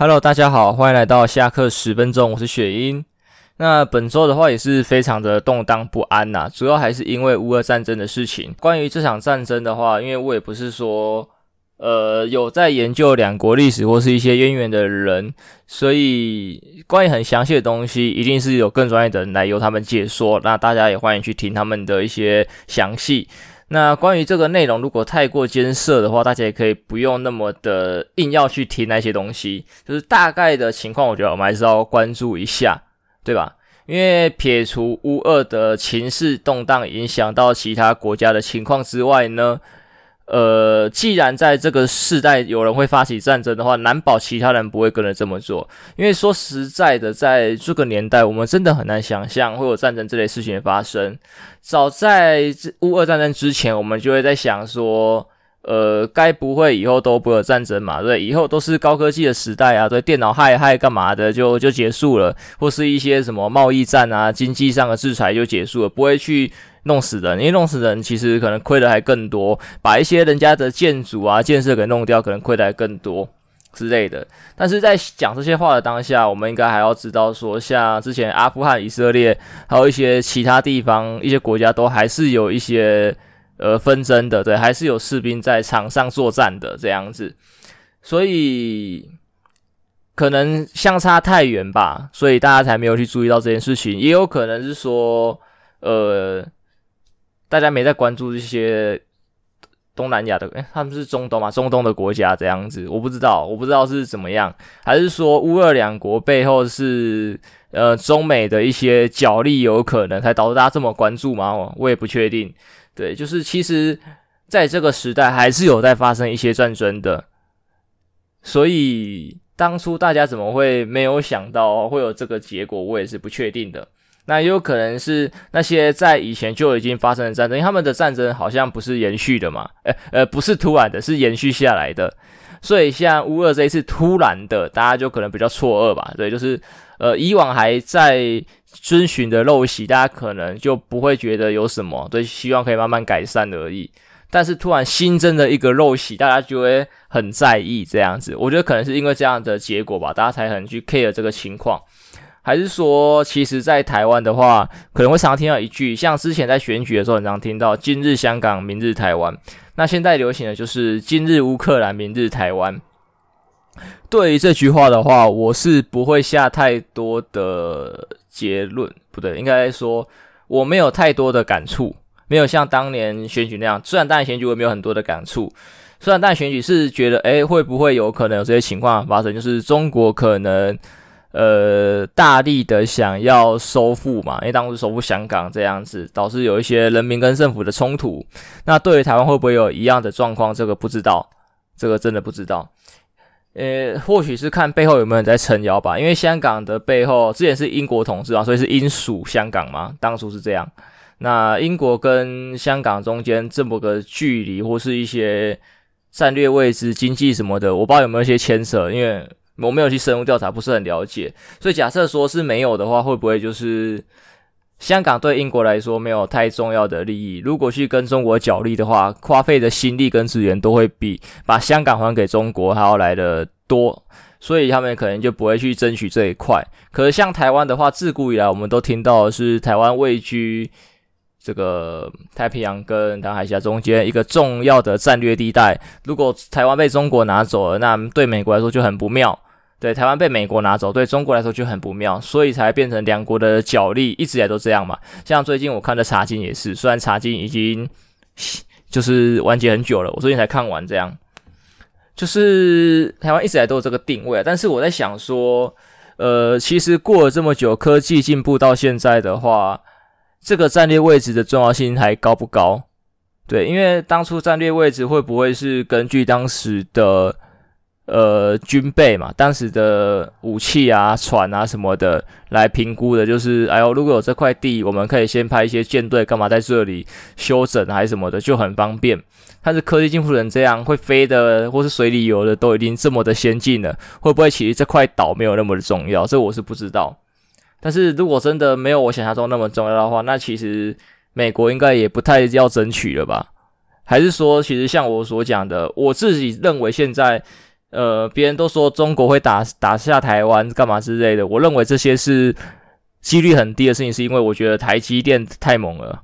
Hello，大家好，欢迎来到下课十分钟，我是雪英。那本周的话也是非常的动荡不安呐、主要还是因为乌俄战争的事情。关于这场战争的话，因为我也不是说呃有在研究两国历史或是一些渊源的人，所以关于很详细的东西，一定是有更专业的人来由他们解说。那大家也欢迎去听他们的一些详细。那关于这个内容，如果太过艰涩的话，大家也可以不用那么的硬要去听那些东西。就是大概的情况，我觉得我们还是要关注一下，对吧？因为撇除乌俄的情势动荡影响到其他国家的情况之外呢，呃，既然在这个世代有人会发起战争的话，难保其他人不会跟着这么做。因为说实在的，在这个年代，我们真的很难想象会有战争这类事情发生。早在乌俄战争之前，我们就会在想说，呃，该不会以后都不会有战争嘛？对，以后都是高科技的时代啊，对，电脑害害干嘛的就就结束了，或是一些什么贸易战啊、经济上的制裁就结束了，不会去。弄死人，因为弄死人其实可能亏的还更多，把一些人家的建筑啊、建设给弄掉，可能亏的还更多之类的。但是在讲这些话的当下，我们应该还要知道说，像之前阿富汗、以色列，还有一些其他地方、一些国家，都还是有一些呃纷争的，对，还是有士兵在场上作战的这样子。所以可能相差太远吧，所以大家才没有去注意到这件事情。也有可能是说，呃。大家没在关注这些东南亚的，诶，他们是中东嘛？中东的国家这样子，我不知道，我不知道是怎么样，还是说乌俄两国背后是呃中美的一些角力有可能才导致大家这么关注吗？我也不确定。对，就是其实在这个时代还是有在发生一些战争的，所以当初大家怎么会没有想到会有这个结果，我也是不确定的。那也有可能是那些在以前就已经发生的战争，因为他们的战争好像不是延续的嘛，呃呃，不是突然的，是延续下来的。所以像乌俄这一次突然的，大家就可能比较错愕吧。对，就是呃以往还在遵循的陋习，大家可能就不会觉得有什么，对，希望可以慢慢改善而已。但是突然新增的一个陋习，大家就会很在意这样子。我觉得可能是因为这样的结果吧，大家才很去 care 这个情况。还是说，其实，在台湾的话，可能会常常听到一句，像之前在选举的时候，很常听到“今日香港，明日台湾”。那现在流行的就是“今日乌克兰，明日台湾”。对于这句话的话，我是不会下太多的结论，不对，应该说我没有太多的感触，没有像当年选举那样。虽然当年选举我没有很多的感触，虽然当年选举是觉得，诶，会不会有可能有这些情况发生？就是中国可能。呃，大力的想要收复嘛，因为当时收复香港这样子，导致有一些人民跟政府的冲突。那对于台湾会不会有一样的状况？这个不知道，这个真的不知道。呃，或许是看背后有没有人在撑腰吧。因为香港的背后之前是英国统治嘛，所以是英属香港嘛，当初是这样。那英国跟香港中间这么个距离，或是一些战略位置、经济什么的，我不知道有没有一些牵扯，因为。我没有去深入调查，不是很了解，所以假设说是没有的话，会不会就是香港对英国来说没有太重要的利益？如果去跟中国角力的话，花费的心力跟资源都会比把香港还给中国还要来得多，所以他们可能就不会去争取这一块。可是像台湾的话，自古以来我们都听到的是台湾位居这个太平洋跟南海峡中间一个重要的战略地带，如果台湾被中国拿走了，那对美国来说就很不妙。对，台湾被美国拿走，对中国来说就很不妙，所以才变成两国的角力，一直以来都这样嘛。像最近我看的《茶经》也是，虽然《茶经》已经就是完结很久了，我最近才看完，这样就是台湾一直以来都有这个定位。但是我在想说，呃，其实过了这么久，科技进步到现在的话，这个战略位置的重要性还高不高？对，因为当初战略位置会不会是根据当时的？呃，军备嘛，当时的武器啊、船啊什么的来评估的，就是哎呦，如果有这块地，我们可以先派一些舰队干嘛在这里休整还是什么的，就很方便。但是科技进步成这样，会飞的或是水里游的都已经这么的先进了，会不会其实这块岛没有那么的重要？这我是不知道。但是如果真的没有我想象中那么重要的话，那其实美国应该也不太要争取了吧？还是说，其实像我所讲的，我自己认为现在。呃，别人都说中国会打打下台湾干嘛之类的，我认为这些是几率很低的事情，是因为我觉得台积电太猛了。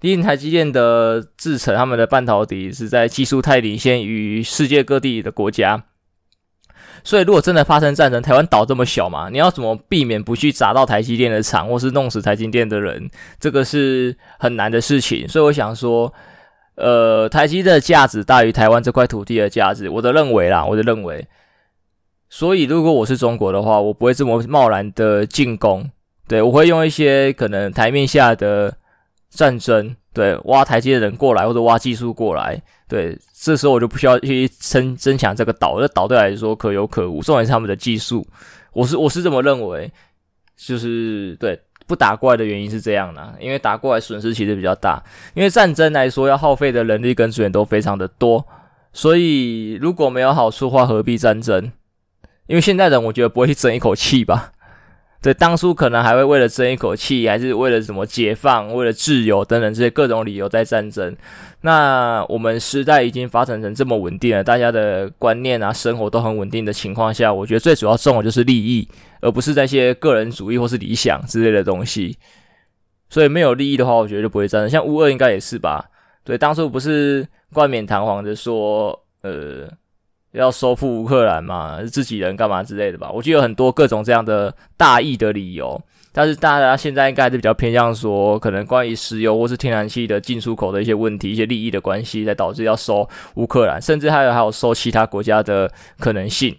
毕竟台积电的制程，他们的半导体是在技术太领先于世界各地的国家，所以如果真的发生战争，台湾岛这么小嘛，你要怎么避免不去砸到台积电的厂，或是弄死台积电的人？这个是很难的事情。所以我想说，呃，台积的价值大于台湾这块土地的价值，我的认为啦，我的认为。所以如果我是中国的话，我不会这么贸然的进攻，对，我会用一些可能台面下的。战争，对，挖台阶的人过来，或者挖技术过来，对，这时候我就不需要去争争抢这个岛，这岛对来说可有可无，重点是他们的技术，我是我是这么认为，就是对，不打过来的原因是这样的，因为打过来损失其实比较大，因为战争来说要耗费的人力跟资源都非常的多，所以如果没有好处的话，何必战争？因为现在人我觉得不会去争一口气吧。对，当初可能还会为了争一口气，还是为了什么解放、为了自由等等这些各种理由在战争。那我们时代已经发展成这么稳定了，大家的观念啊、生活都很稳定的情况下，我觉得最主要重的就是利益，而不是那些个人主义或是理想之类的东西。所以没有利益的话，我觉得就不会战争。像乌俄应该也是吧？对，当初不是冠冕堂皇的说，呃。要收复乌克兰嘛，自己人干嘛之类的吧？我觉得有很多各种这样的大义的理由，但是大家现在应该还是比较偏向说，可能关于石油或是天然气的进出口的一些问题、一些利益的关系，才导致要收乌克兰，甚至还有还有收其他国家的可能性。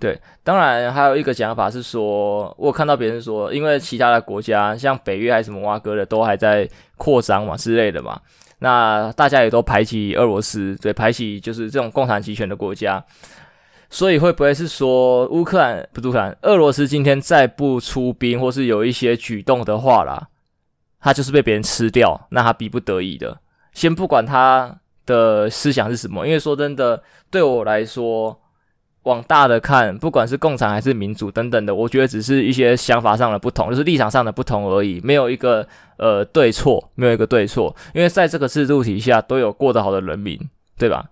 对，当然还有一个讲法是说，我看到别人说，因为其他的国家像北约还是什么挖哥的，都还在扩张嘛之类的嘛。那大家也都排挤俄罗斯，对，排挤就是这种共产集权的国家，所以会不会是说乌克兰不乌克兰，俄罗斯今天再不出兵或是有一些举动的话啦，他就是被别人吃掉，那他逼不得已的。先不管他的思想是什么，因为说真的，对我来说。往大的看，不管是共产还是民主等等的，我觉得只是一些想法上的不同，就是立场上的不同而已，没有一个呃对错，没有一个对错，因为在这个制度底下都有过得好的人民，对吧？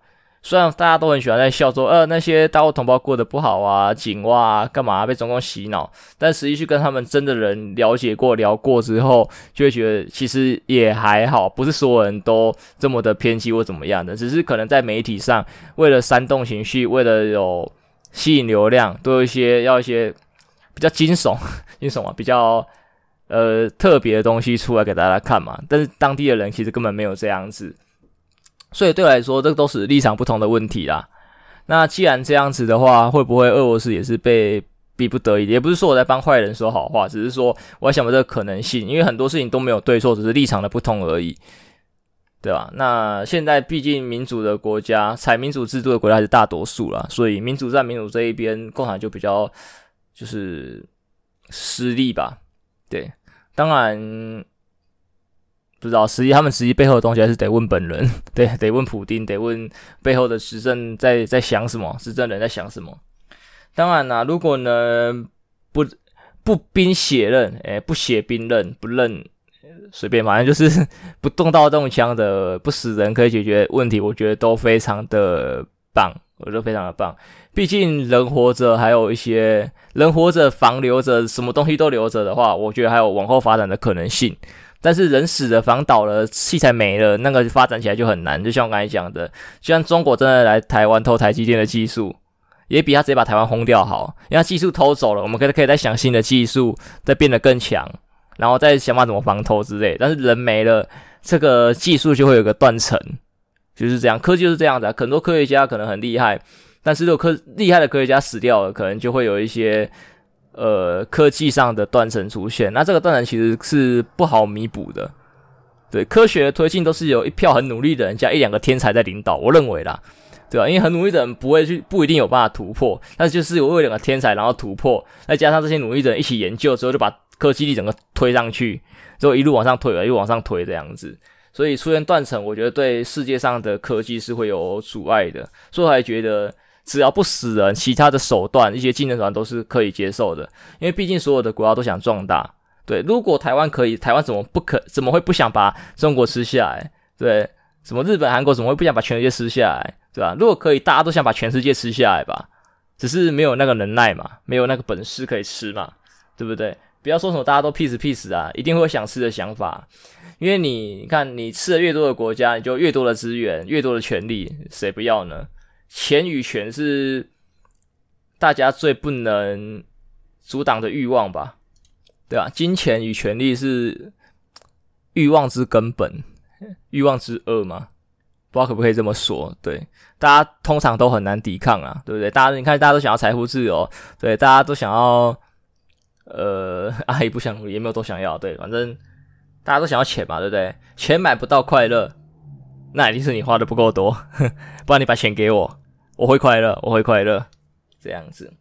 虽然大家都很喜欢在笑说，呃，那些大陆同胞过得不好啊，井蛙啊，干嘛被中共洗脑，但实际去跟他们真的人了解过、聊过之后，就会觉得其实也还好，不是所有人都这么的偏激或怎么样的，只是可能在媒体上为了煽动情绪，为了有。吸引流量，都有一些要一些比较惊悚、惊悚啊，比较呃特别的东西出来给大家看嘛。但是当地的人其实根本没有这样子，所以对我来说，这都是立场不同的问题啦。那既然这样子的话，会不会俄罗斯也是被逼不得已？也不是说我在帮坏人说好话，只是说我在想过这个可能性，因为很多事情都没有对错，只是立场的不同而已。对吧？那现在毕竟民主的国家，采民主制度的国家还是大多数啦，所以民主在民主这一边，共产就比较就是失利吧。对，当然不知道实际他们实际背后的东西，还是得问本人，对，得问普丁，得问背后的执政在在想什么，执政人在想什么。当然啦，如果呢不不兵血刃，诶，不血兵刃，不认。随便，反正就是 不动刀动枪的不死人可以解决问题，我觉得都非常的棒，我觉得非常的棒。毕竟人活着，还有一些人活着，房留着，什么东西都留着的话，我觉得还有往后发展的可能性。但是人死了，房倒了，器材没了，那个发展起来就很难。就像我刚才讲的，就像中国真的来台湾偷台积电的技术，也比他直接把台湾轰掉好。因为他技术偷走了，我们可以可以再想新的技术，再变得更强。然后再想办法怎么防偷之类，但是人没了，这个技术就会有个断层，就是这样。科技是这样子啊，很多科学家可能很厉害，但是如果科厉害的科学家死掉了，可能就会有一些呃科技上的断层出现。那这个断层其实是不好弥补的。对，科学的推进都是有一票很努力的人加一两个天才在领导，我认为啦，对吧？因为很努力的人不会去，不一定有办法突破，但是就是有一两个天才然后突破，再加上这些努力的人一起研究之后，就把。科技力整个推上去，就一路往上推，一路往上推这样子，所以出现断层，我觉得对世界上的科技是会有阻碍的。所以我还觉得，只要不死人，其他的手段，一些技能手段都是可以接受的。因为毕竟所有的国家都想壮大。对，如果台湾可以，台湾怎么不可？怎么会不想把中国吃下来？对，什么日本、韩国怎么会不想把全世界吃下来？对吧？如果可以，大家都想把全世界吃下来吧，只是没有那个能耐嘛，没有那个本事可以吃嘛，对不对？不要说什么大家都 peace peace 啊，一定会有想吃的想法，因为你，你看你吃的越多的国家，你就越多的资源，越多的权利，谁不要呢？钱与权是大家最不能阻挡的欲望吧，对吧？金钱与权力是欲望之根本，欲望之恶嘛。不知道可不可以这么说？对，大家通常都很难抵抗啊，对不对？大家你看，大家都想要财富自由，对，大家都想要，呃，阿姨不想，也没有都想要，对，反正大家都想要钱嘛，对不对？钱买不到快乐，那一定是你花的不够多，不然你把钱给我，我会快乐，我会快乐，这样子。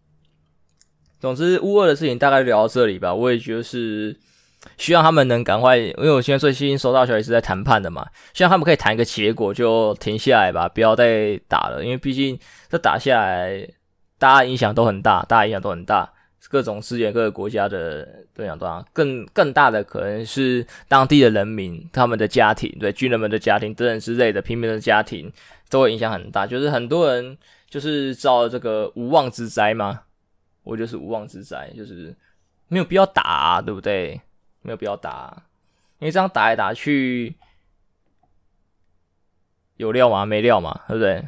总之，乌二的事情大概聊到这里吧，我也觉得是。希望他们能赶快，因为我现在最新收到消息是在谈判的嘛，希望他们可以谈一个结果，就停下来吧，不要再打了。因为毕竟这打下来，大家影响都很大，大家影响都很大，各种资源、各个国家的影响都大。更更大的可能是当地的人民、他们的家庭，对军人们的家庭等等之类的平民的家庭，都会影响很大。就是很多人就是遭这个无妄之灾嘛，我就是无妄之灾，就是没有必要打啊，对不对？没有必要打，因为这样打来打去有料吗？没料嘛，对不对？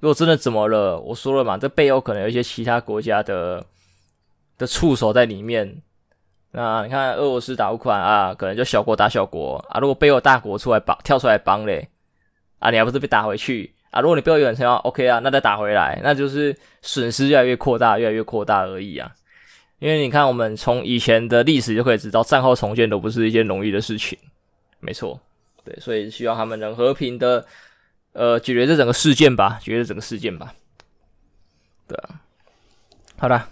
如果真的怎么了，我说了嘛，这背后可能有一些其他国家的的触手在里面。那你看俄罗斯打乌克兰啊，可能就小国打小国啊。如果背后大国出来帮，跳出来帮嘞，啊，你还不是被打回去啊？如果你背后有人想要 OK 啊，那再打回来，那就是损失越来越扩大，越来越扩大而已啊。因为你看，我们从以前的历史就可以知道，战后重建都不是一件容易的事情。没错，对，所以希望他们能和平的，呃，解决这整个事件吧，解决这整个事件吧。对啊，好啦，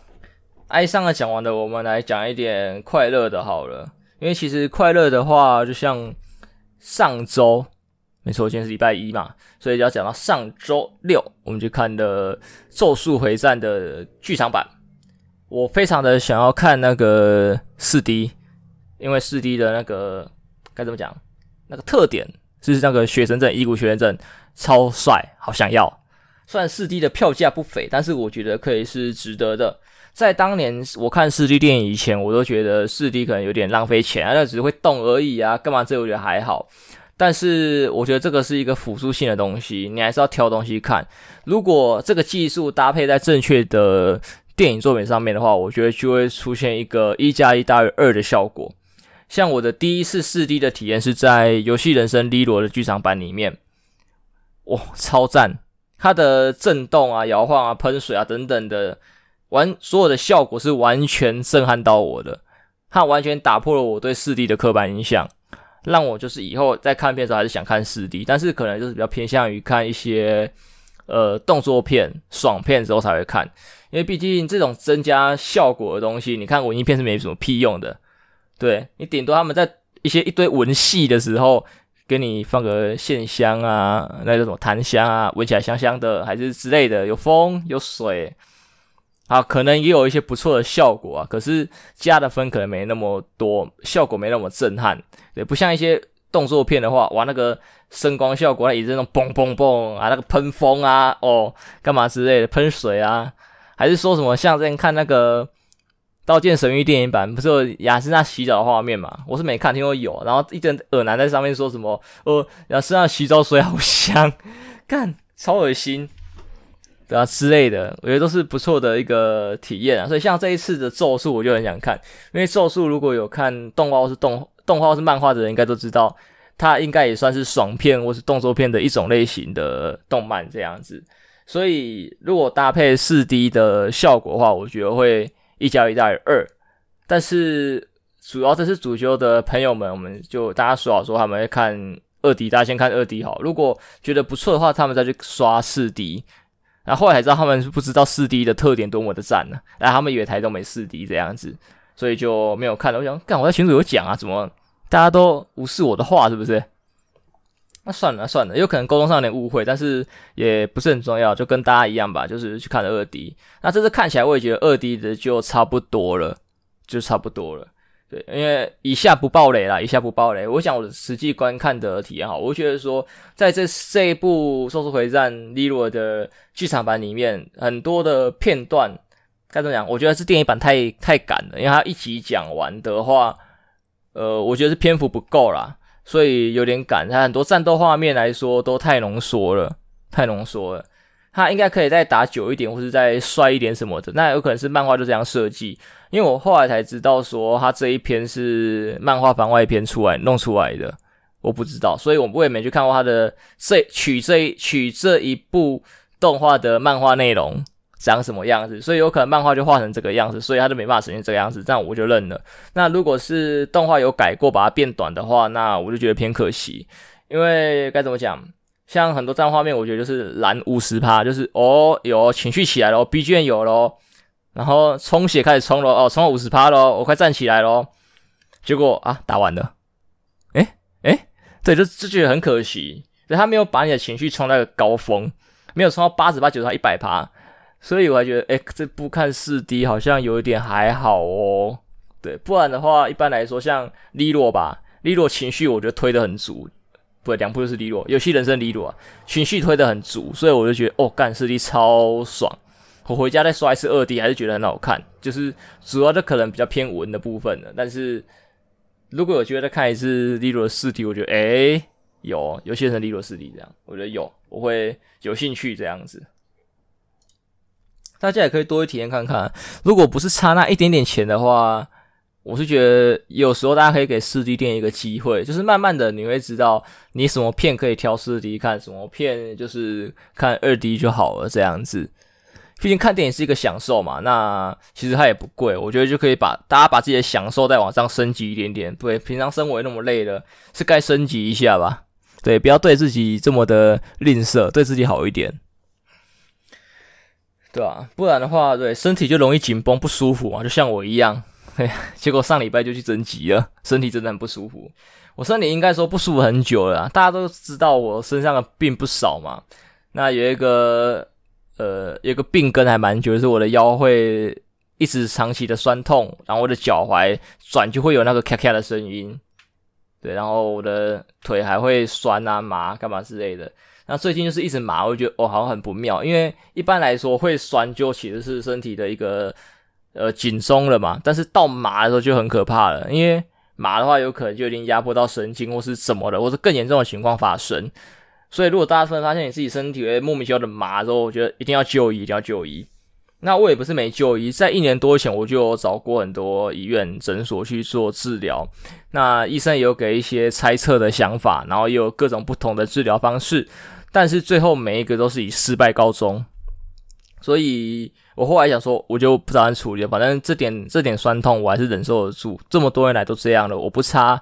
哀伤的讲完了，我们来讲一点快乐的，好了。因为其实快乐的话，就像上周，没错，今天是礼拜一嘛，所以要讲到上周六，我们就看的《咒术回战》的剧场版。我非常的想要看那个四 D，因为四 D 的那个该怎么讲，那个特点就是那个血神阵、伊古雪神阵超帅，好想要。虽然四 D 的票价不菲，但是我觉得可以是值得的。在当年我看四 D 电影以前，我都觉得四 D 可能有点浪费钱啊，那只会动而已啊，干嘛？这我觉得还好。但是我觉得这个是一个辅助性的东西，你还是要挑东西看。如果这个技术搭配在正确的。电影作品上面的话，我觉得就会出现一个一加一大于二的效果。像我的第一次四 D 的体验是在《游戏人生 L 罗》的剧场版里面，哇，超赞！它的震动啊、摇晃啊、喷水啊等等的，完所有的效果是完全震撼到我的。它完全打破了我对四 D 的刻板印象，让我就是以后在看片的时候还是想看四 D，但是可能就是比较偏向于看一些呃动作片、爽片之后才会看。因为毕竟这种增加效果的东西，你看文艺片是没什么屁用的。对，你顶多他们在一些一堆文戏的时候，给你放个线香啊，那叫什么檀香啊，闻起来香香的，还是之类的，有风有水，啊，可能也有一些不错的效果啊。可是加的分可能没那么多，效果没那么震撼。对，不像一些动作片的话，哇，那个声光效果，也是那种嘣嘣嘣啊，那个喷风啊，哦，干嘛之类的，喷水啊。还是说什么像之前看那个《刀剑神域》电影版，不是有亚丝娜洗澡的画面嘛？我是没看，听说有。然后一阵恶男在上面说什么：“呃，亚丝娜洗澡水好香，干超恶心，对啊之类的。”我觉得都是不错的一个体验啊。所以像这一次的咒术，我就很想看，因为咒术如果有看动画或是动动画或是漫画的人，应该都知道，它应该也算是爽片或是动作片的一种类型的动漫这样子。所以，如果搭配四 D 的效果的话，我觉得会一加一大于二。但是，主要这次主修的朋友们，我们就大家说好说他们会看二 D，大家先看二 D 好。如果觉得不错的话，他们再去刷四 D。然后后来才知道他们是不知道四 D 的特点多么的赞呢，然后他们以为台中没四 D 这样子，所以就没有看了。我想，干，我在群组有讲啊，怎么大家都无视我的话，是不是？那算了算了，有可能沟通上有点误会，但是也不是很重要，就跟大家一样吧，就是去看了二 D。那这次看起来，我也觉得二 D 的就差不多了，就差不多了。对，因为以下不爆雷啦，以下不爆雷。我想我实际观看的体验哈，我觉得说，在这这一部《咒术回战》利罗的剧场版里面，很多的片段该怎么讲？我觉得是电影版太太赶了，因为它一集讲完的话，呃，我觉得是篇幅不够啦，所以有点赶。它很多战斗画面来说都太浓缩了，太浓缩了。他应该可以再打久一点，或是再帅一点什么的。那有可能是漫画就这样设计，因为我后来才知道说他这一篇是漫画番外篇出来弄出来的，我不知道，所以我我也没去看过他的这取这取这一部动画的漫画内容长什么样子，所以有可能漫画就画成这个样子，所以他就没办法呈现这个样子，这样我就认了。那如果是动画有改过，把它变短的话，那我就觉得偏可惜，因为该怎么讲？像很多战画面，我觉得就是蓝五十趴，就是哦有情绪起来了，BGM 有咯，然后充血开始充咯，哦充了五十趴咯，我快站起来咯。结果啊打完了，诶诶，对，就就觉得很可惜，对，他没有把你的情绪冲到个高峰，没有冲到八十趴、九十趴、一百趴，所以我还觉得诶这部看四 D 好像有一点还好哦，对，不然的话一般来说像利落吧，利落情绪我觉得推得很足。不对，两部都是利落，游戏人生利落啊，情绪推得很足，所以我就觉得哦，干四 D 超爽。我回家再刷一次二 D，还是觉得很好看。就是主要的可能比较偏文的部分的，但是如果有机会再看一次利落的四 D，我觉得诶有游戏人生利落四 D 这样，我觉得有，我会有兴趣这样子。大家也可以多去体验看看，如果不是差那一点点钱的话。我是觉得有时候大家可以给四 D 电一个机会，就是慢慢的你会知道你什么片可以挑四 D 看，什么片就是看二 D 就好了这样子。毕竟看电影是一个享受嘛，那其实它也不贵，我觉得就可以把大家把自己的享受再往上升级一点点。对，平常生活那么累了，是该升级一下吧？对，不要对自己这么的吝啬，对自己好一点，对啊，不然的话，对身体就容易紧绷不舒服嘛，就像我一样。嘿，结果上礼拜就去增肌了，身体真的很不舒服。我身体应该说不舒服很久了，大家都知道我身上的病不少嘛。那有一个呃，有一个病根还蛮久，就是我的腰会一直长期的酸痛，然后我的脚踝转就会有那个咔咔的声音，对，然后我的腿还会酸啊麻干嘛之类的。那最近就是一直麻，我觉得哦好像很不妙，因为一般来说会酸就其实是身体的一个。呃，紧松了嘛，但是到麻的时候就很可怕了，因为麻的话有可能就已经压迫到神经或是什么的，或是更严重的情况发生。所以如果大家突然发现你自己身体会莫名其妙的麻的时候，我觉得一定要就医，一定要就医。那我也不是没就医，在一年多前我就有找过很多医院诊所去做治疗，那医生也有给一些猜测的想法，然后也有各种不同的治疗方式，但是最后每一个都是以失败告终。所以我后来想说，我就不打算处理了，反正这点这点酸痛我还是忍受得住。这么多年来都这样了，我不差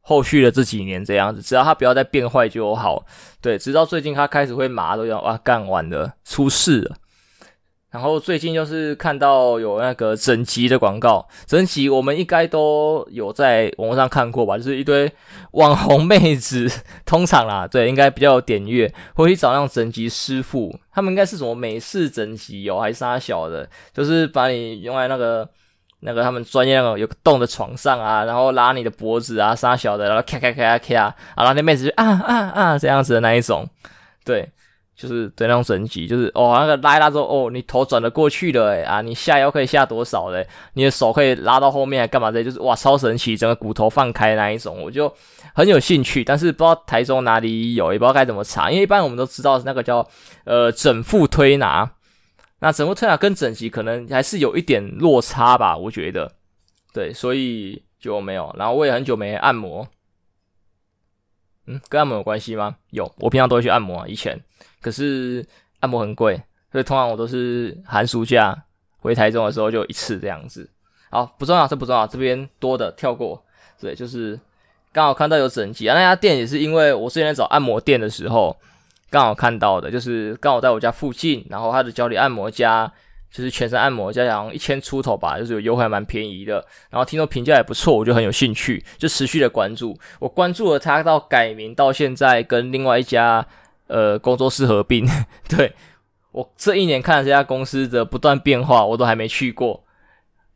后续的这几年这样子，只要他不要再变坏就好。对，直到最近他开始会麻，都要啊干完了，出事了。然后最近就是看到有那个整集的广告，整集我们应该都有在网络上看过吧？就是一堆网红妹子，通常啦，对，应该比较有点阅，会去找那种整集师傅，他们应该是什么美式整集哦，还是啥小的，就是把你用在那个 那个他们专业那种有个洞的床上啊，然后拉你的脖子啊，啥小的，然后咔咔咔咔咔，啊，然后那妹子就啊啊啊这样子的那一种，对。就是对那种整集，就是哦，那个拉一拉之后，哦，你头转得过去了，诶啊，你下腰可以下多少嘞？你的手可以拉到后面，干嘛的？就是哇，超神奇，整个骨头放开那一种，我就很有兴趣。但是不知道台中哪里有，也不知道该怎么查。因为一般我们都知道那个叫呃整腹推拿，那整复推拿跟整集可能还是有一点落差吧，我觉得。对，所以就没有。然后我也很久没按摩。嗯，跟按摩有关系吗？有，我平常都会去按摩，以前。可是按摩很贵，所以通常我都是寒暑假回台中的时候就一次这样子。好，不重要，这不重要，这边多的跳过。对，就是刚好看到有整集啊，那家店也是因为我之前在找按摩店的时候刚好看到的，就是刚好在我家附近，然后他的脚底按摩家就是全身按摩加好像一千出头吧，就是有优惠还蛮便宜的。然后听说评价也不错，我就很有兴趣，就持续的关注。我关注了他到改名到现在跟另外一家。呃，工作室合并，对，我这一年看这家公司的不断变化，我都还没去过。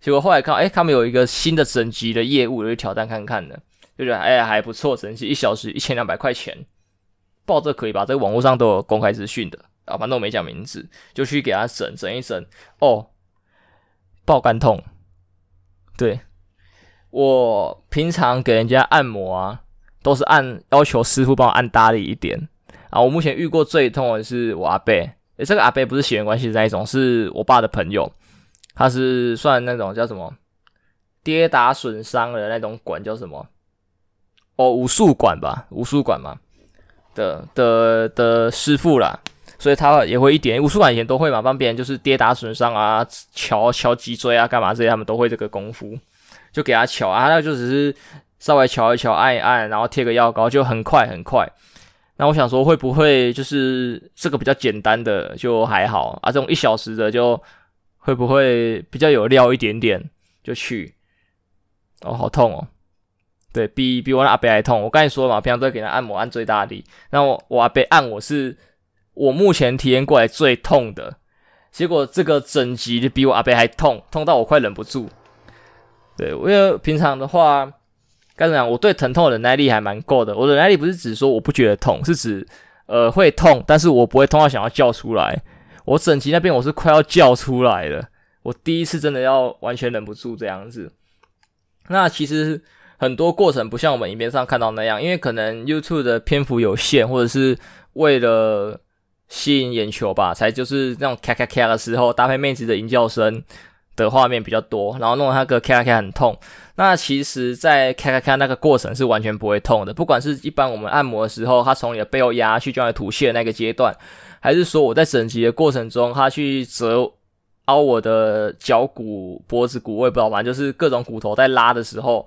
结果后来看，哎，他们有一个新的整集的业务，我就挑战看看的，就觉得哎还不错，整集一小时一千两百块钱，报这可以吧？这个网络上都有公开资讯的啊，反正我没讲名字，就去给他整整一整，哦，爆肝痛。对，我平常给人家按摩啊，都是按要求师傅帮我按大力一点啊。我目前遇过最痛的是我阿伯，诶，这个阿伯不是血缘关系的那一种，是我爸的朋友。他是算那种叫什么跌打损伤的那种馆叫什么？哦，武术馆吧，武术馆嘛的的的师傅啦，所以他也会一点武术馆以前都会嘛，帮别人就是跌打损伤啊，敲敲脊椎啊，干嘛这些他们都会这个功夫，就给他敲啊，那就只是稍微敲一敲，按一按，然后贴个药膏，就很快很快。那我想说，会不会就是这个比较简单的就还好啊？这种一小时的就。会不会比较有料一点点就去？哦，好痛哦！对，比比我那阿伯还痛。我刚才说了嘛，平常都会给他按摩按最大力。那我我阿伯按我是我目前体验过来最痛的。结果这个整集就比我阿伯还痛，痛到我快忍不住。对，因为平常的话，该怎么讲？我对疼痛忍耐力还蛮够的。我的忍耐力不是指说我不觉得痛，是指呃会痛，但是我不会痛到想要叫出来。我整集那边我是快要叫出来了，我第一次真的要完全忍不住这样子。那其实很多过程不像我们影片上看到那样，因为可能 YouTube 的篇幅有限，或者是为了吸引眼球吧，才就是那种咔咔咔的时候搭配妹子的淫叫声的画面比较多，然后弄得那个咔咔咔很痛。那其实，在咔咔咔那个过程是完全不会痛的，不管是一般我们按摩的时候，它从你的背后压去，就在吐血的那个阶段。还是说我在整集的过程中，他去折凹我的脚骨、脖子骨，我也不知道，反正就是各种骨头在拉的时候，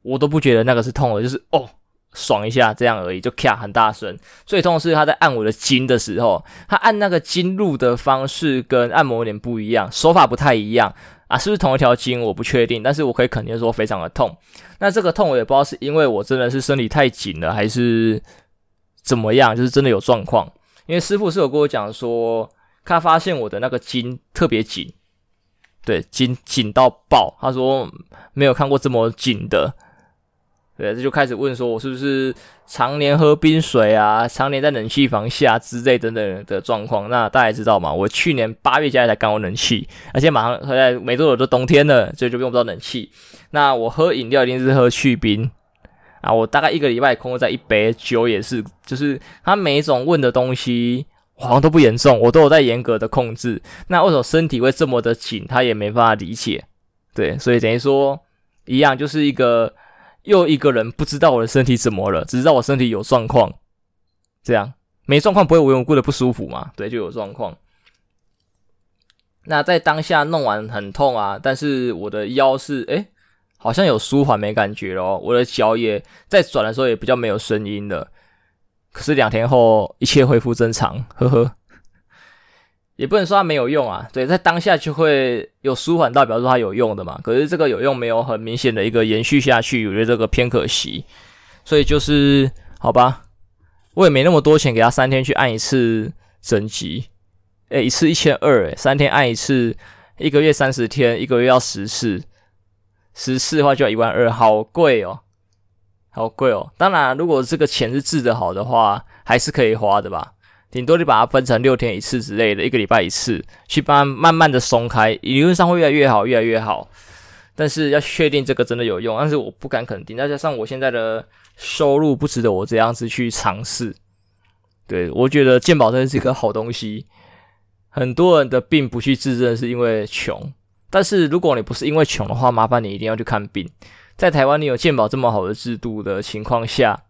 我都不觉得那个是痛的，就是哦，爽一下这样而已，就咔很大声。最痛是他在按我的筋的时候，他按那个筋路的方式跟按摩有点不一样，手法不太一样啊，是不是同一条筋我不确定，但是我可以肯定说非常的痛。那这个痛我也不知道是因为我真的是身体太紧了，还是怎么样，就是真的有状况。因为师傅是有跟我讲说，他发现我的那个筋特别紧，对，紧紧到爆。他说没有看过这么紧的，对，这就开始问说我是不是常年喝冰水啊，常年在冷气房下之类等等的状况。那大家知道吗？我去年八月家里才刚有冷气，而且马上回来没多久就冬天了，所以就用不到冷气。那我喝饮料一定是喝去冰。啊，我大概一个礼拜空在一杯酒也是，就是他每一种问的东西好像都不严重，我都有在严格的控制。那为什么身体会这么的紧，他也没办法理解。对，所以等于说一样，就是一个又一个人不知道我的身体怎么了，只知道我身体有状况。这样没状况不会无缘无故的不舒服嘛？对，就有状况。那在当下弄完很痛啊，但是我的腰是诶。好像有舒缓没感觉咯，我的脚也在转的时候也比较没有声音了。可是两天后一切恢复正常，呵呵，也不能说它没有用啊。对，在当下就会有舒缓到，表示说它有用的嘛。可是这个有用没有很明显的一个延续下去，我觉得这个偏可惜。所以就是好吧，我也没那么多钱给他三天去按一次整集，诶，一次一千二，诶，三天按一次，一个月三十天，一个月要十次。十次的话就要一万二，好贵哦，好贵哦。当然，如果这个钱是治得好的话，还是可以花的吧。顶多你把它分成六天一次之类的，一个礼拜一次，去帮慢慢的松开，理论上会越来越好，越来越好。但是要确定这个真的有用，但是我不敢肯定。再加上我现在的收入不值得我这样子去尝试。对，我觉得健保真的是一个好东西。很多人的病不去治，真的是因为穷。但是如果你不是因为穷的话，麻烦你一定要去看病。在台湾，你有健保这么好的制度的情况下，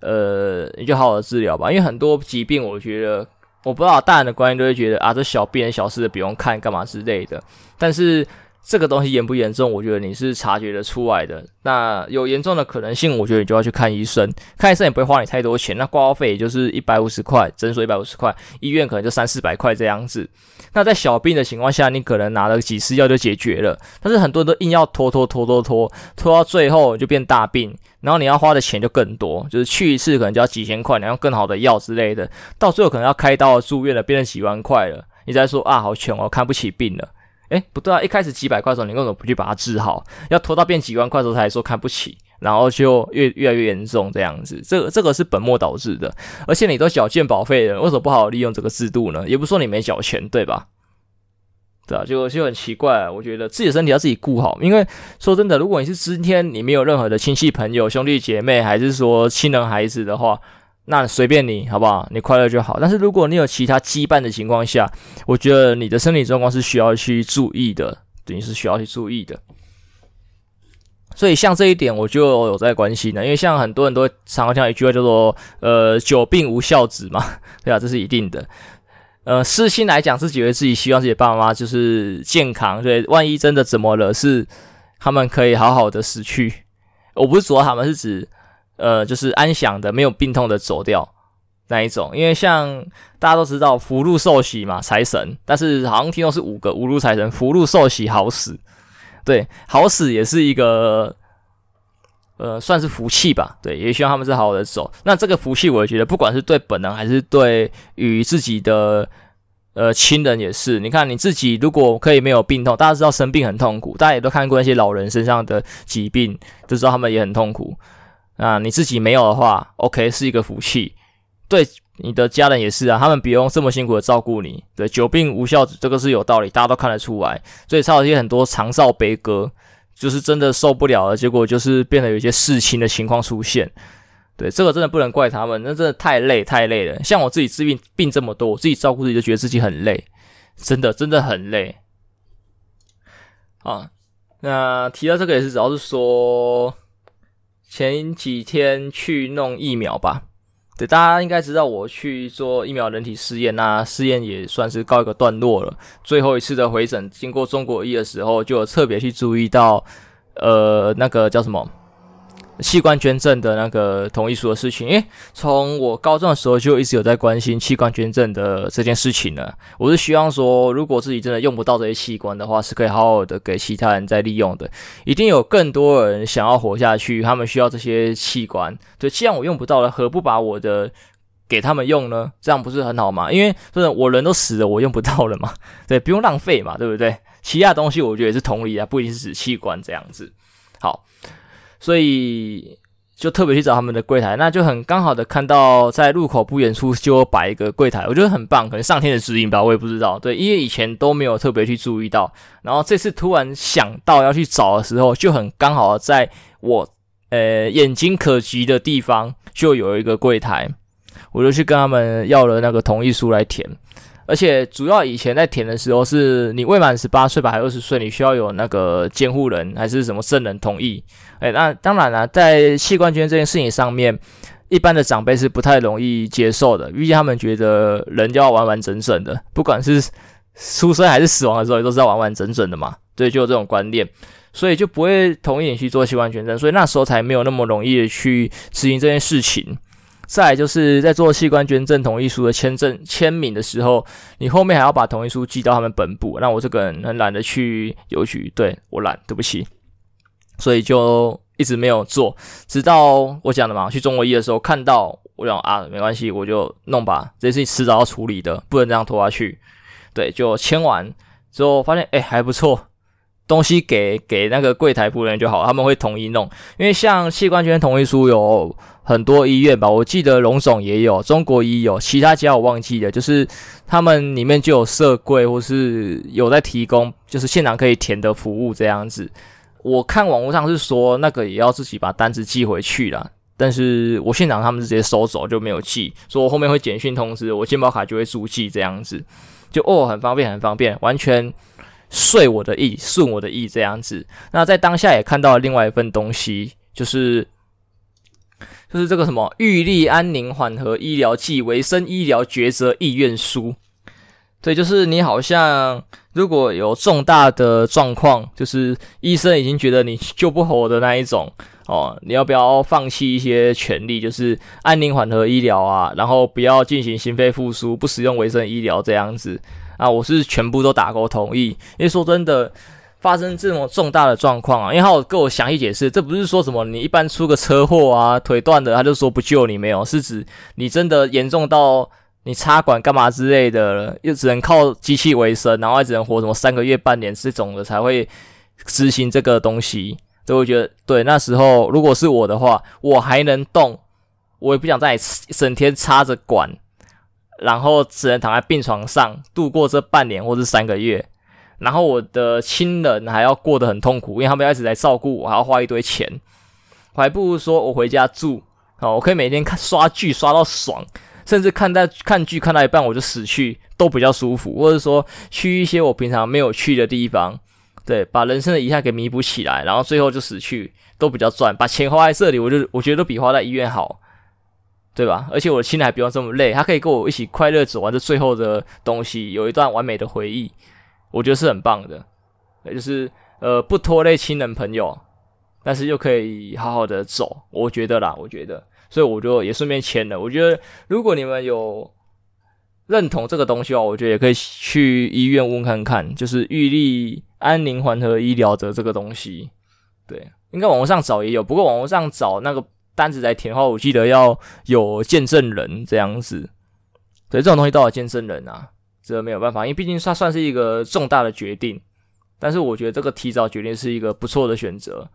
呃，你就好好的治疗吧。因为很多疾病，我觉得我不知道大人的观念都会觉得啊，这小病小事的不用看，干嘛之类的。但是这个东西严不严重，我觉得你是察觉得出来的。那有严重的可能性，我觉得你就要去看医生。看医生也不会花你太多钱，那挂号费也就是一百五十块，诊所一百五十块，医院可能就三四百块这样子。那在小病的情况下，你可能拿了几次药就解决了。但是很多人都硬要拖拖拖拖拖，拖到最后就变大病，然后你要花的钱就更多，就是去一次可能就要几千块，你要更好的药之类的，到最后可能要开刀住院了，变成几万块了。你再说啊，好穷哦，看不起病了。诶，不对啊，一开始几百块的时候，你为什么不去把它治好？要拖到变几万块的时候才说看不起，然后就越越来越严重这样子。这个这个是本末倒置的。而且你都缴健保费了，为什么不好好利用这个制度呢？也不说你没缴钱，对吧？对啊，就就很奇怪啊。我觉得自己的身体要自己顾好，因为说真的，如果你是今天你没有任何的亲戚朋友、兄弟姐妹，还是说亲人孩子的话。那随便你好不好？你快乐就好。但是如果你有其他羁绊的情况下，我觉得你的身体状况是需要去注意的，等于是需要去注意的。所以像这一点，我就有在关心的，因为像很多人都常常讲一句话叫做“呃，久病无孝子”嘛，对啊，这是一定的。呃，私心来讲，是觉得自己希望自己爸妈妈就是健康，对，万一真的怎么了，是他们可以好好的死去。我不是说他们是指。呃，就是安详的，没有病痛的走掉那一种。因为像大家都知道福禄寿喜嘛，财神，但是好像听说是五个五路财神，福禄寿喜好死，对，好死也是一个呃，算是福气吧。对，也希望他们是好好的走。那这个福气，我觉得不管是对本人还是对于自己的呃亲人也是。你看你自己如果可以没有病痛，大家知道生病很痛苦，大家也都看过那些老人身上的疾病，就知道他们也很痛苦。啊，你自己没有的话，OK，是一个福气，对你的家人也是啊，他们不用这么辛苦的照顾你。对，久病无孝子，这个是有道理，大家都看得出来。所以才有一些很多长少悲歌，就是真的受不了了，结果就是变得有一些事情的情况出现。对，这个真的不能怪他们，那真的太累太累了。像我自己治病病这么多，我自己照顾自己就觉得自己很累，真的真的很累。啊，那提到这个也是主要是说。前几天去弄疫苗吧，对，大家应该知道我去做疫苗人体试验，那试验也算是告一个段落了。最后一次的回诊，经过中国医的时候，就有特别去注意到，呃，那个叫什么？器官捐赠的那个同意书的事情，诶，从我高中的时候就一直有在关心器官捐赠的这件事情了。我是希望说，如果自己真的用不到这些器官的话，是可以好好的给其他人再利用的。一定有更多人想要活下去，他们需要这些器官。对，既然我用不到了，何不把我的给他们用呢？这样不是很好吗？因为真的我人都死了，我用不到了嘛。对，不用浪费嘛，对不对？其他东西我觉得也是同理啊，不一定是指器官这样子。好。所以就特别去找他们的柜台，那就很刚好的看到在路口不远处就摆一个柜台，我觉得很棒，可能上天的指引吧，我也不知道。对，因为以前都没有特别去注意到，然后这次突然想到要去找的时候，就很刚好在我呃眼睛可及的地方就有一个柜台，我就去跟他们要了那个同意书来填。而且主要以前在填的时候，是你未满十八岁吧，还二十岁，你需要有那个监护人还是什么证人同意。哎，那当然了，在器官捐这件事情上面，一般的长辈是不太容易接受的，毕竟他们觉得人就要完完整整的，不管是出生还是死亡的时候，也都是要完完整整的嘛。对，就有这种观念，所以就不会同意你去做器官捐赠，所以那时候才没有那么容易的去执行这件事情。再就是在做器官捐赠同意书的签证签名的时候，你后面还要把同意书寄到他们本部。那我这个人很懒得去邮局，对，我懒，对不起，所以就一直没有做。直到我讲的嘛，去中国医的时候看到，我讲啊，没关系，我就弄吧，这件事情迟早要处理的，不能这样拖下去。对，就签完之后发现，哎，还不错，东西给给那个柜台服务人员就好，他们会统一弄。因为像器官捐同意书有。很多医院吧，我记得龙总也有，中国医有，其他家我忘记了。就是他们里面就有设柜，或是有在提供，就是现场可以填的服务这样子。我看网络上是说那个也要自己把单子寄回去啦，但是我现场他们是直接收走，就没有寄，说我后面会简讯通知，我健保卡就会注记这样子，就哦很方便很方便，完全遂我的意，顺我的意这样子。那在当下也看到了另外一份东西，就是。就是这个什么预立安宁缓和医疗暨维生医疗抉择意愿书，对，就是你好像如果有重大的状况，就是医生已经觉得你救不活的那一种哦，你要不要放弃一些权利，就是安宁缓和医疗啊，然后不要进行心肺复苏，不使用维生医疗这样子啊，我是全部都打勾同意，因为说真的。发生这种重大的状况啊，因为他有跟我详细解释，这不是说什么你一般出个车祸啊，腿断的，他就说不救你没有，是指你真的严重到你插管干嘛之类的，又只能靠机器维生，然后还只能活什么三个月、半年这种的才会执行这个东西。所以我觉得，对那时候如果是我的话，我还能动，我也不想再整天插着管，然后只能躺在病床上度过这半年或是三个月，然后我的亲人还要过得很痛苦，因为他们要一直在照顾我，还要花一堆钱，我还不如说我回家住，哦，我可以每天看刷剧刷到爽。甚至看到看剧看到一半我就死去都比较舒服，或者说去一些我平常没有去的地方，对，把人生的遗憾给弥补起来，然后最后就死去都比较赚，把钱花在这里，我就我觉得都比花在医院好，对吧？而且我的亲人还不用这么累，他可以跟我一起快乐走完这最后的东西，有一段完美的回忆，我觉得是很棒的，也就是呃不拖累亲人朋友，但是又可以好好的走，我觉得啦，我觉得。所以我就也顺便签了。我觉得如果你们有认同这个东西的话，我觉得也可以去医院问看看，就是玉立安宁缓和医疗的这个东西。对，应该网络上找也有，不过网络上找那个单子来填后，我记得要有见证人这样子。对，这种东西都有见证人啊，这没有办法，因为毕竟它算是一个重大的决定。但是我觉得这个提早决定是一个不错的选择。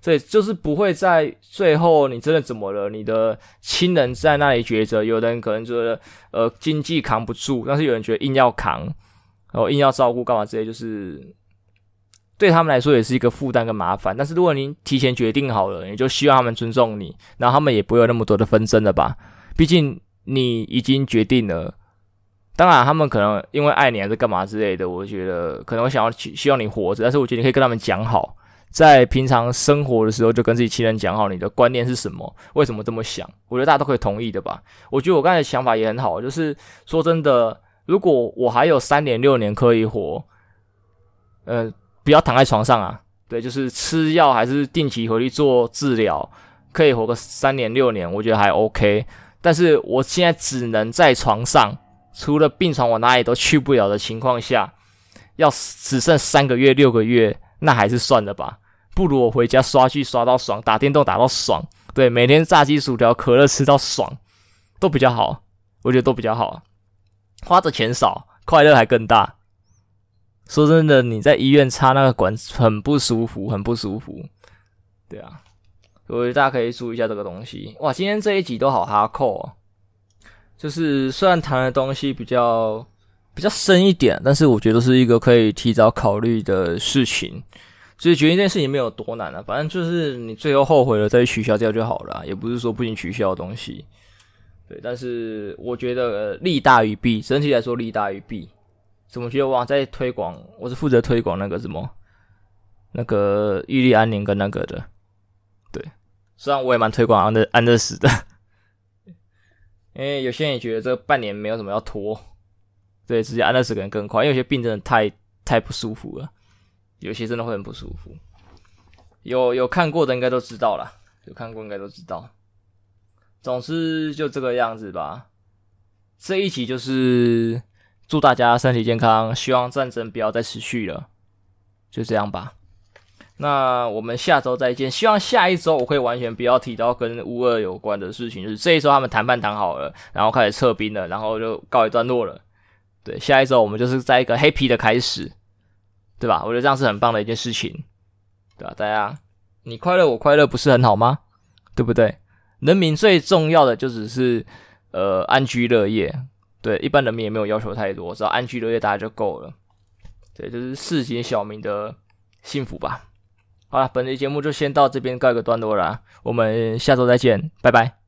所以就是不会在最后你真的怎么了，你的亲人在那里抉择，有的人可能觉得呃经济扛不住，但是有人觉得硬要扛，然后硬要照顾干嘛之类，就是对他们来说也是一个负担跟麻烦。但是如果您提前决定好了，你就希望他们尊重你，然后他们也不会有那么多的纷争了吧？毕竟你已经决定了，当然他们可能因为爱你还是干嘛之类的，我觉得可能会想要希望你活着，但是我觉得你可以跟他们讲好。在平常生活的时候，就跟自己亲人讲好你的观念是什么，为什么这么想？我觉得大家都可以同意的吧。我觉得我刚才的想法也很好，就是说真的，如果我还有三年六年可以活，呃，不要躺在床上啊，对，就是吃药还是定期回去做治疗，可以活个三年六年，我觉得还 OK。但是我现在只能在床上，除了病床我哪里都去不了的情况下，要只剩三个月六个月。那还是算了吧，不如我回家刷剧刷到爽，打电动打到爽，对，每天炸鸡薯条可乐吃到爽，都比较好，我觉得都比较好，花的钱少，快乐还更大。说真的，你在医院插那个管很不舒服，很不舒服，对啊，所以大家可以注意一下这个东西。哇，今天这一集都好哈扣哦，就是虽然谈的东西比较。比较深一点，但是我觉得是一个可以提早考虑的事情。所以决定这件事情没有多难啊，反正就是你最后后悔了再取消掉就好了，也不是说不行取消的东西。对，但是我觉得利大于弊，整体来说利大于弊。怎么觉得我在推广？我是负责推广那个什么，那个玉立安宁跟那个的。对，虽然我也蛮推广安乐安乐死的，因为有些人也觉得这半年没有什么要拖。对，直接安乐死可能更快，因为有些病真的太太不舒服了，有些真的会很不舒服。有有看过的应该都知道啦，有看过应该都知道。总之就这个样子吧。这一集就是祝大家身体健康，希望战争不要再持续了。就这样吧。那我们下周再见。希望下一周我可以完全不要提到跟乌俄有关的事情，就是这一周他们谈判谈好了，然后开始撤兵了，然后就告一段落了。对，下一周我们就是在一个 happy 的开始，对吧？我觉得这样是很棒的一件事情，对吧？大家，你快乐我快乐，不是很好吗？对不对？人民最重要的就只是呃安居乐业，对，一般人民也没有要求太多，只要安居乐业大家就够了。对，就是市井小民的幸福吧。好了，本期节目就先到这边告一个段落了，我们下周再见，拜拜。